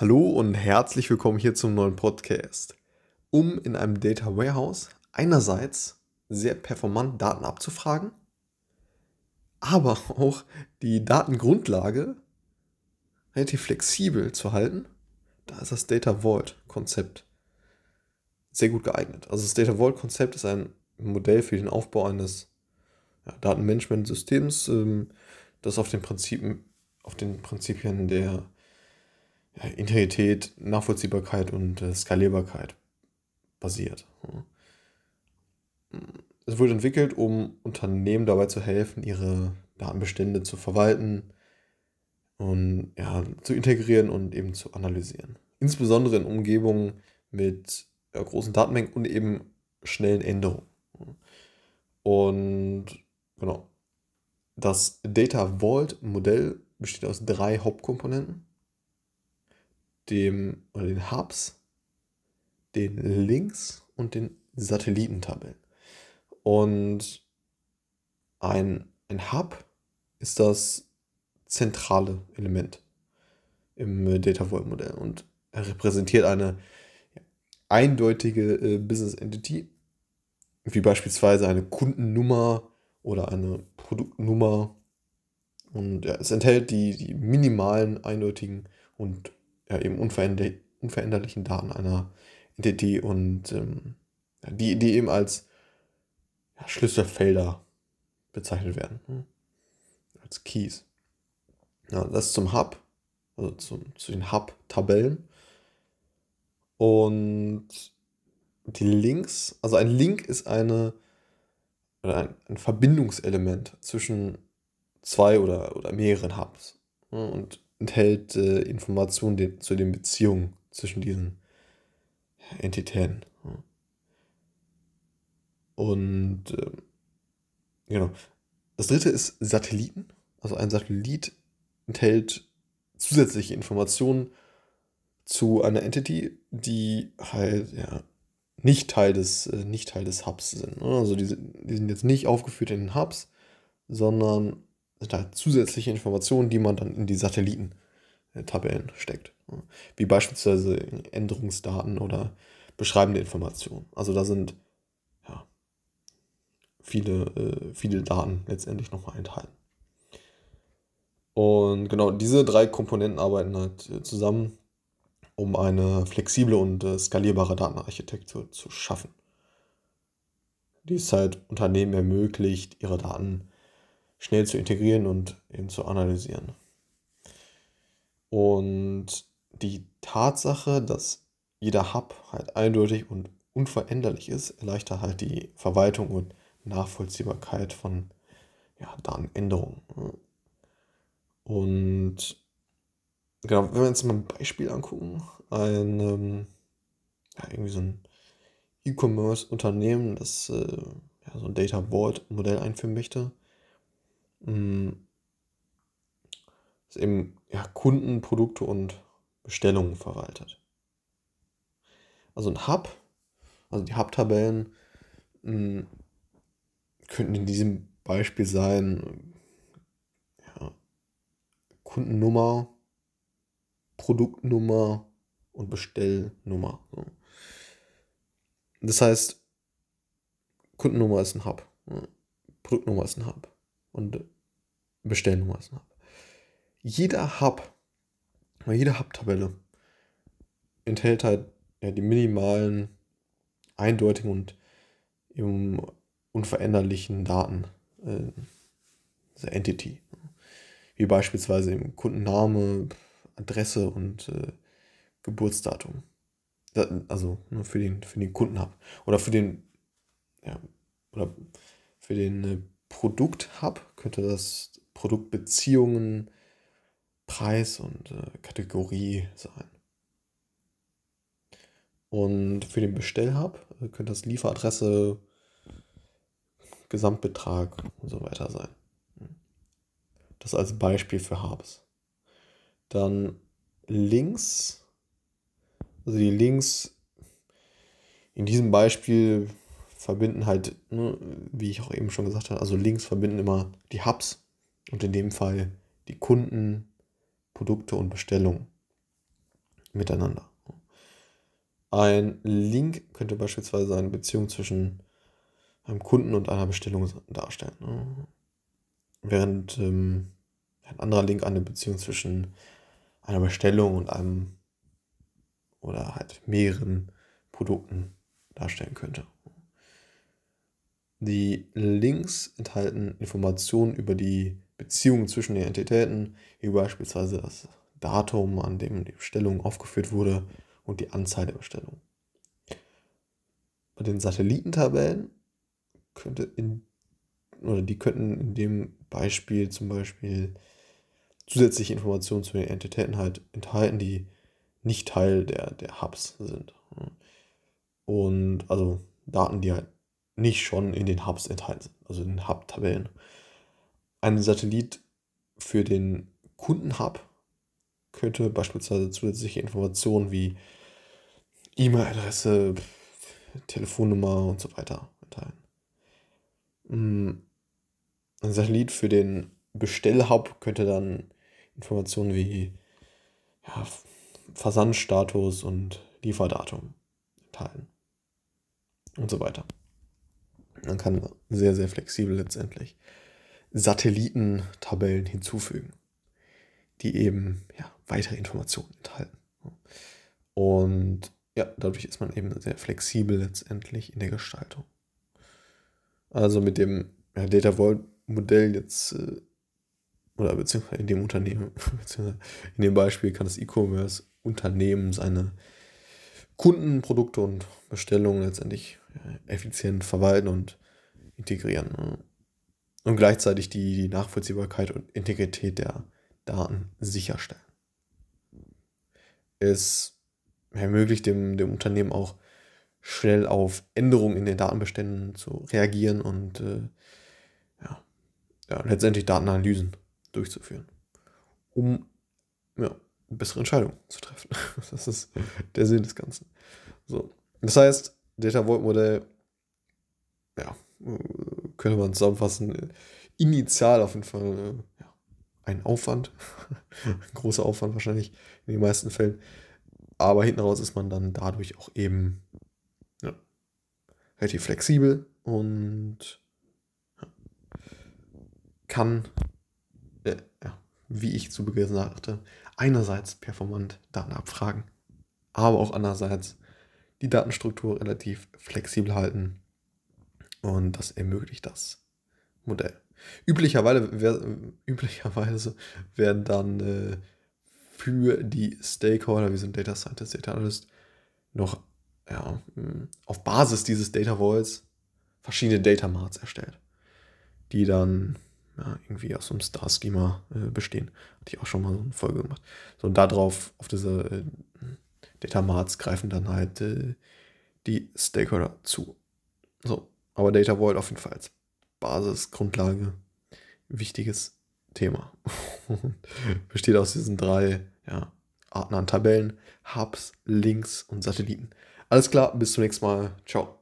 Hallo und herzlich willkommen hier zum neuen Podcast. Um in einem Data Warehouse einerseits sehr performant Daten abzufragen, aber auch die Datengrundlage relativ flexibel zu halten, da ist das Data Vault Konzept sehr gut geeignet. Also das Data Vault Konzept ist ein Modell für den Aufbau eines ja, Datenmanagement-Systems, ähm, das auf den Prinzipien, auf den Prinzipien der ja, Integrität, Nachvollziehbarkeit und äh, Skalierbarkeit basiert. Es wurde entwickelt, um Unternehmen dabei zu helfen, ihre Datenbestände zu verwalten und ja, zu integrieren und eben zu analysieren. Insbesondere in Umgebungen mit ja, großen Datenmengen und eben schnellen Änderungen. Und genau, das Data Vault Modell besteht aus drei Hauptkomponenten dem, oder den Hubs, den Links und den Satellitentabellen. Und ein, ein Hub ist das zentrale Element im Data Vault Modell und er repräsentiert eine eindeutige äh, Business Entity, wie beispielsweise eine Kundennummer oder eine Produktnummer. Und ja, es enthält die, die minimalen, eindeutigen und ja, eben unveränder unveränderlichen Daten einer Entity und ähm, die, die eben als ja, Schlüsselfelder bezeichnet werden. Hm? Als Keys. Ja, das zum Hub, also zu, zu den Hub-Tabellen. Und die Links, also ein Link ist eine, ein, ein Verbindungselement zwischen zwei oder, oder mehreren Hubs. Und enthält äh, Informationen de zu den Beziehungen zwischen diesen Entitäten. Und äh, genau. Das dritte ist Satelliten. Also ein Satellit enthält zusätzliche Informationen zu einer Entity, die halt ja, nicht Teil des, äh, nicht Teil des Hubs sind. Ne? Also die, die sind jetzt nicht aufgeführt in den Hubs, sondern sind halt zusätzliche Informationen, die man dann in die Satellitentabellen steckt. Wie beispielsweise Änderungsdaten oder beschreibende Informationen. Also da sind ja, viele, äh, viele Daten letztendlich nochmal enthalten. Und genau diese drei Komponenten arbeiten halt äh, zusammen, um eine flexible und äh, skalierbare Datenarchitektur zu schaffen. Die es halt Unternehmen ermöglicht, ihre Daten schnell zu integrieren und eben zu analysieren. Und die Tatsache, dass jeder Hub halt eindeutig und unveränderlich ist, erleichtert halt die Verwaltung und Nachvollziehbarkeit von ja, Datenänderungen. Und genau, wenn wir uns mal ein Beispiel angucken, ein ähm, ja, irgendwie so ein E-Commerce-Unternehmen, das äh, ja, so ein Data Vault-Modell einführen möchte, mh, eben ja, Kunden, Produkte und Bestellungen verwaltet. Also ein Hub, also die Hub-Tabellen könnten in diesem Beispiel sein ja, Kundennummer, Produktnummer und Bestellnummer. Das heißt, Kundennummer ist ein Hub, Produktnummer ist ein Hub und Bestellnummer ist ein Hub. Jeder Hub, jede Hub-Tabelle enthält halt ja, die minimalen, eindeutigen und eben unveränderlichen Daten äh, dieser Entity. Wie beispielsweise im Kundenname, Adresse und äh, Geburtsdatum. Das, also nur für den, für den Kundenhub. Oder für den, ja, oder für den äh, Produkt-Hub könnte das Produktbeziehungen, Preis und äh, Kategorie sein. Und für den Bestellhub äh, könnte das Lieferadresse, Gesamtbetrag und so weiter sein. Das als Beispiel für Hubs. Dann links, also die Links in diesem Beispiel verbinden halt, ne, wie ich auch eben schon gesagt habe, also Links verbinden immer die Hubs und in dem Fall die Kunden, Produkte und Bestellungen. miteinander. Ein Link könnte beispielsweise eine Beziehung zwischen einem Kunden und einer Bestellung darstellen. Ne? Während ähm, ein anderer Link eine Beziehung zwischen einer Bestellung und einem oder halt mehreren Produkten darstellen könnte. Die Links enthalten Informationen über die Beziehungen zwischen den Entitäten, wie beispielsweise das Datum, an dem die Bestellung aufgeführt wurde und die Anzahl der Bestellungen. Bei den Satellitentabellen könnte in, oder die könnten in dem Beispiel zum Beispiel zusätzliche Informationen zu den Entitäten halt enthalten, die nicht Teil der, der Hubs sind. Und also Daten, die halt nicht schon in den Hubs enthalten sind, also in den Hub-Tabellen. Ein Satellit für den Kundenhub könnte beispielsweise zusätzliche Informationen wie E-Mail-Adresse, Telefonnummer und so weiter enthalten. Mm, ein Satellit für den Bestellhub könnte dann Informationen wie ja, Versandstatus und Lieferdatum enthalten und so weiter. Man kann sehr, sehr flexibel letztendlich Satellitentabellen hinzufügen, die eben ja, weitere Informationen enthalten. Und ja, dadurch ist man eben sehr flexibel letztendlich in der Gestaltung. Also mit dem ja, Data Vault Modell jetzt äh, oder beziehungsweise in dem Unternehmen, beziehungsweise in dem Beispiel kann das E-Commerce Unternehmen seine Kunden, Produkte und Bestellungen letztendlich effizient verwalten und integrieren. Ne? Und gleichzeitig die, die Nachvollziehbarkeit und Integrität der Daten sicherstellen. Es ermöglicht dem, dem Unternehmen auch schnell auf Änderungen in den Datenbeständen zu reagieren und äh, ja, ja, letztendlich Datenanalysen durchzuführen, um ja, bessere Entscheidungen zu treffen. Das ist der Sinn des Ganzen. So. Das heißt, Data Vault Modell, ja, könnte man zusammenfassen, initial auf jeden Fall ja, ein Aufwand, ein großer Aufwand wahrscheinlich in den meisten Fällen, aber hinten raus ist man dann dadurch auch eben ja, relativ flexibel und kann, äh, wie ich zu Beginn sagte, einerseits performant Daten abfragen, aber auch andererseits die Datenstruktur relativ flexibel halten. Und das ermöglicht das Modell. Üblicherweise, üblicherweise werden dann äh, für die Stakeholder, wie sind Data Scientist, Data Analyst, noch ja, auf Basis dieses Data Vaults verschiedene Data Marts erstellt, die dann ja, irgendwie aus so einem Star-Schema äh, bestehen. Hatte ich auch schon mal so eine Folge gemacht. So, und darauf, auf diese äh, Data Marts greifen dann halt äh, die Stakeholder zu. So, aber Data Vault auf jeden Fall als Basisgrundlage wichtiges Thema. Besteht aus diesen drei ja, Arten an Tabellen, Hubs, Links und Satelliten. Alles klar, bis zum nächsten Mal. Ciao.